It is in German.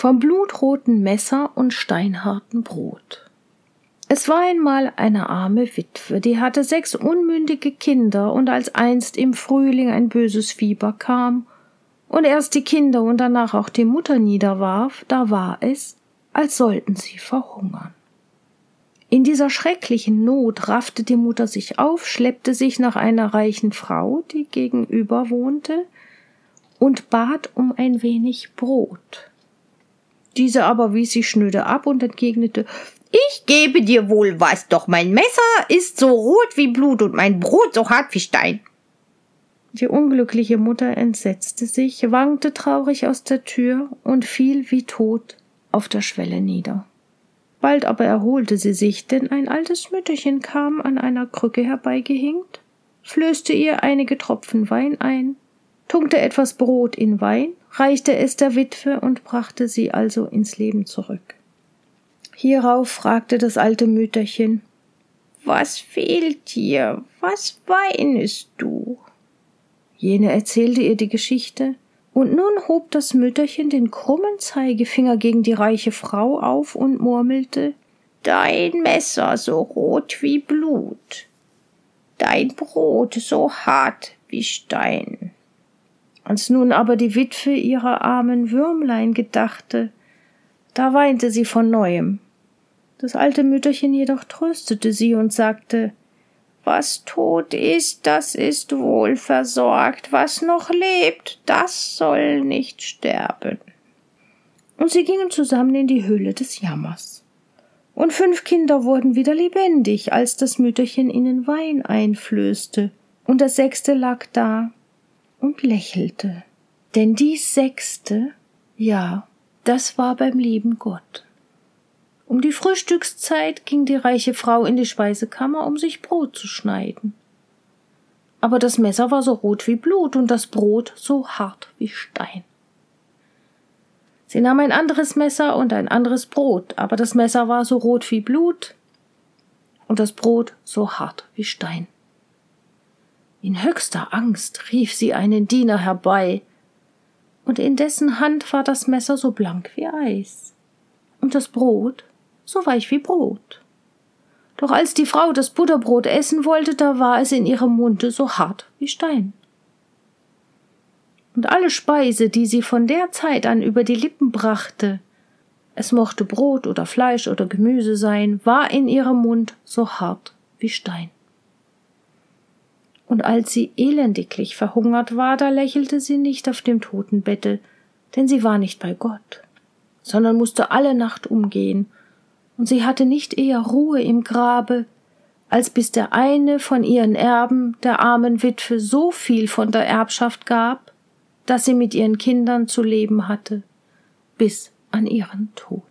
vom blutroten Messer und steinharten Brot. Es war einmal eine arme Witwe, die hatte sechs unmündige Kinder, und als einst im Frühling ein böses Fieber kam und erst die Kinder und danach auch die Mutter niederwarf, da war es, als sollten sie verhungern. In dieser schrecklichen Not raffte die Mutter sich auf, schleppte sich nach einer reichen Frau, die gegenüber wohnte, und bat um ein wenig Brot. Diese aber wies sie schnöde ab und entgegnete Ich gebe dir wohl was, doch mein Messer ist so rot wie Blut und mein Brot so hart wie Stein. Die unglückliche Mutter entsetzte sich, wankte traurig aus der Tür und fiel wie tot auf der Schwelle nieder. Bald aber erholte sie sich, denn ein altes Mütterchen kam an einer Krücke herbeigehinkt, flößte ihr einige Tropfen Wein ein, tunkte etwas Brot in Wein, reichte es der Witwe und brachte sie also ins Leben zurück. Hierauf fragte das alte Mütterchen Was fehlt dir? Was weinest du? Jene erzählte ihr die Geschichte, und nun hob das Mütterchen den krummen Zeigefinger gegen die reiche Frau auf und murmelte Dein Messer so rot wie Blut, dein Brot so hart wie Stein. Als nun aber die Witwe ihrer armen Würmlein gedachte, da weinte sie von neuem. Das alte Mütterchen jedoch tröstete sie und sagte was tot ist, das ist wohl versorgt, was noch lebt, das soll nicht sterben. Und sie gingen zusammen in die Höhle des Jammers. Und fünf Kinder wurden wieder lebendig, als das Mütterchen ihnen Wein einflößte, und das sechste lag da und lächelte. Denn dies sechste, ja, das war beim lieben Gott. Um die Frühstückszeit ging die reiche Frau in die Speisekammer, um sich Brot zu schneiden. Aber das Messer war so rot wie Blut und das Brot so hart wie Stein. Sie nahm ein anderes Messer und ein anderes Brot, aber das Messer war so rot wie Blut und das Brot so hart wie Stein. In höchster Angst rief sie einen Diener herbei, und in dessen Hand war das Messer so blank wie Eis, und das Brot so weich wie Brot. Doch als die Frau das Butterbrot essen wollte, da war es in ihrem Munde so hart wie Stein. Und alle Speise, die sie von der Zeit an über die Lippen brachte, es mochte Brot oder Fleisch oder Gemüse sein, war in ihrem Mund so hart wie Stein. Und als sie elendiglich verhungert war, da lächelte sie nicht auf dem Totenbette, denn sie war nicht bei Gott, sondern musste alle Nacht umgehen und sie hatte nicht eher Ruhe im Grabe, als bis der eine von ihren Erben der armen Witwe so viel von der Erbschaft gab, dass sie mit ihren Kindern zu leben hatte, bis an ihren Tod.